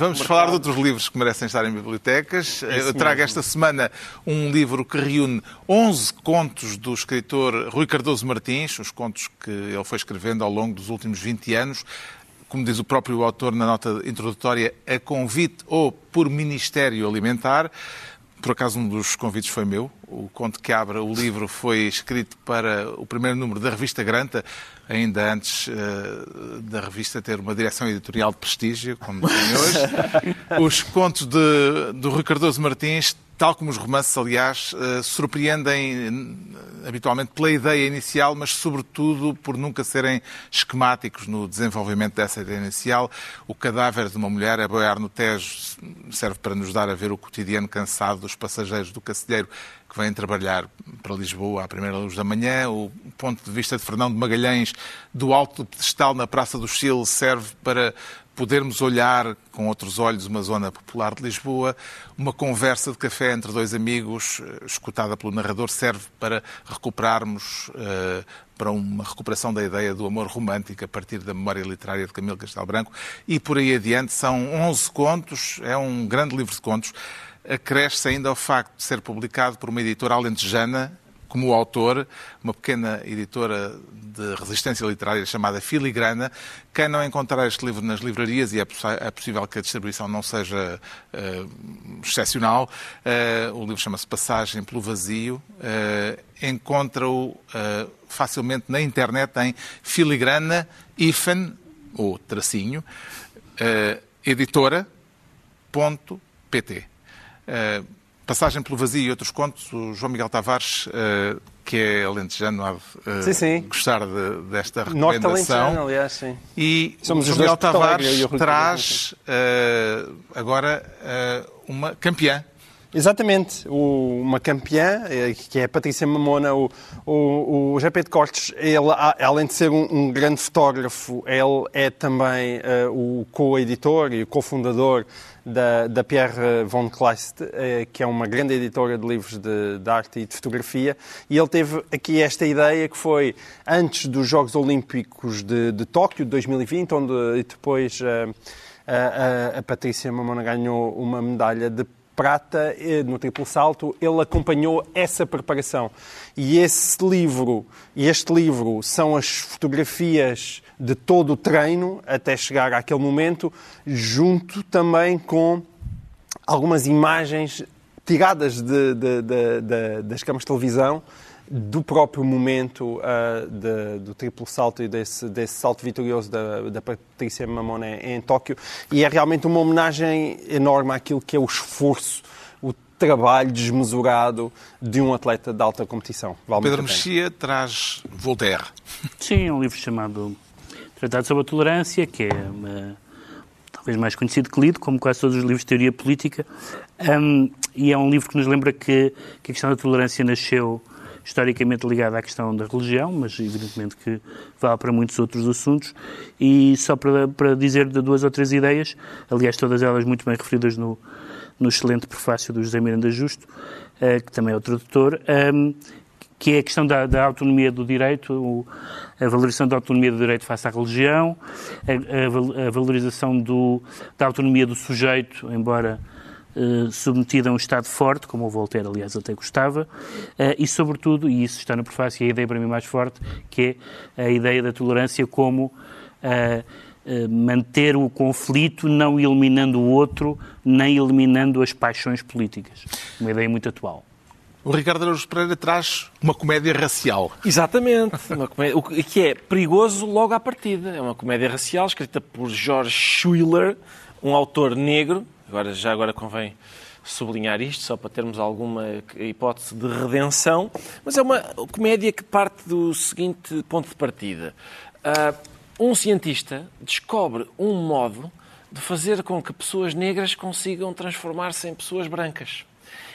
Vamos falar de outros livros que merecem estar em bibliotecas. Eu trago esta semana um livro que reúne 11 contos do escritor Rui Cardoso Martins, os contos que ele foi escrevendo ao longo dos últimos 20 anos. Como diz o próprio autor na nota introdutória, a convite ou por Ministério Alimentar. Por acaso, um dos convites foi meu. O conto que abre o livro foi escrito para o primeiro número da revista Granta, ainda antes uh, da revista ter uma direção editorial de prestígio, como tem hoje. Os contos de, do Rui Cardoso Martins tal como os romances, aliás, uh, surpreendem uh, habitualmente pela ideia inicial, mas sobretudo por nunca serem esquemáticos no desenvolvimento dessa ideia inicial. O cadáver de uma mulher a boiar no Tejo serve para nos dar a ver o cotidiano cansado dos passageiros do Cacilheiro que vêm trabalhar para Lisboa à primeira luz da manhã. O ponto de vista de Fernão de Magalhães do alto pedestal na Praça do Chile serve para podermos olhar com outros olhos uma zona popular de Lisboa. Uma conversa de café entre dois amigos, eh, escutada pelo narrador, serve para recuperarmos, uh, para uma recuperação da ideia do amor romântico a partir da memória literária de Camilo Castelo Branco. E por aí adiante, são 11 contos, é um grande livro de contos. Acresce ainda ao facto de ser publicado por uma editora alentejana, como autor, uma pequena editora de resistência literária chamada Filigrana. Quem não encontrar este livro nas livrarias, e é, é possível que a distribuição não seja uh, excepcional, uh, o livro chama-se Passagem pelo Vazio, uh, encontra-o facilmente na internet em filigrana, hífen, ou tracinho, editora.pt. Passagem pelo Vazio e outros contos, o João Miguel Tavares, uh, que é alentejano, há de uh, sim, sim. gostar de, desta recomendação. aliás, sim. E Somos o João Miguel Tavares traz agora uma campeã Exatamente, o, uma campeã, que é a Patrícia Mamona, o, o, o GP de Cortes, ele, além de ser um, um grande fotógrafo, ele é também uh, o co-editor e cofundador da, da Pierre von Kleist, eh, que é uma grande editora de livros de, de, arte e de fotografia, e ele teve aqui esta ideia que foi antes dos Jogos Olímpicos de, de Tóquio, de 2020, onde depois eh, a, a, a Patrícia Mamona ganhou uma medalha de prata eh, no triplo salto, ele acompanhou essa preparação. E esse livro, este livro, são as fotografias de todo o treino até chegar àquele momento, junto também com algumas imagens tiradas de, de, de, das câmaras de televisão do próprio momento uh, de, do triplo salto e desse, desse salto vitorioso da, da Patrícia Mamona em Tóquio. E é realmente uma homenagem enorme àquilo que é o esforço, o trabalho desmesurado de um atleta de alta competição. Vale Pedro Mexia traz Voltaire. Sim, é um livro chamado Tratado sobre a Tolerância, que é uma, talvez mais conhecido que lido, como quase todos os livros de teoria política, um, e é um livro que nos lembra que, que a questão da tolerância nasceu historicamente ligada à questão da religião, mas evidentemente que vale para muitos outros assuntos. E só para, para dizer de duas ou três ideias, aliás, todas elas muito bem referidas no, no excelente prefácio do José Miranda Justo, uh, que também é o tradutor, um, que é a questão da, da autonomia do direito, o, a valorização da autonomia do direito face à religião, a, a, a valorização do, da autonomia do sujeito, embora eh, submetida a um Estado forte, como o Voltaire, aliás, até gostava, uh, e, sobretudo, e isso está no prefácio, e a ideia para mim mais forte, que é a ideia da tolerância como uh, manter o conflito, não eliminando o outro, nem eliminando as paixões políticas. Uma ideia muito atual. O Ricardo Araújo Pereira traz uma comédia racial. Exatamente, uma comédia, o que é perigoso logo à partida. É uma comédia racial escrita por George Schuiller, um autor negro, Agora, já agora convém sublinhar isto, só para termos alguma hipótese de redenção, mas é uma comédia que parte do seguinte ponto de partida. Uh, um cientista descobre um modo de fazer com que pessoas negras consigam transformar-se em pessoas brancas.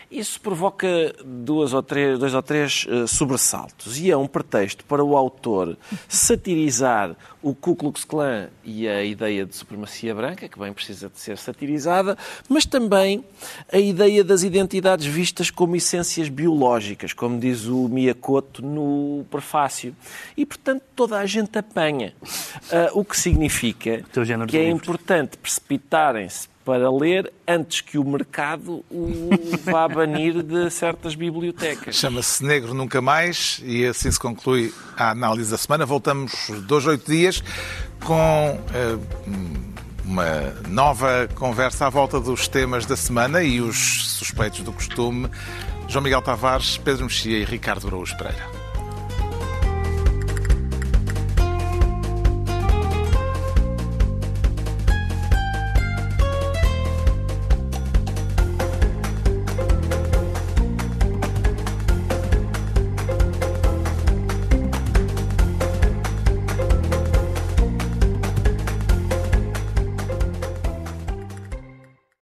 Isso provoca duas ou três, dois ou três uh, sobressaltos e é um pretexto para o autor satirizar o Ku Klux Klan e a ideia de supremacia branca, que bem precisa de ser satirizada, mas também a ideia das identidades vistas como essências biológicas, como diz o Miyakoto no prefácio. E, portanto, toda a gente apanha. Uh, o que significa que é importante precipitarem-se para ler antes que o mercado o vá banir de certas bibliotecas. Chama-se Negro Nunca Mais e assim se conclui a análise da semana. Voltamos dois, oito dias com uh, uma nova conversa à volta dos temas da semana e os suspeitos do costume. João Miguel Tavares, Pedro Mexia e Ricardo Araújo Pereira.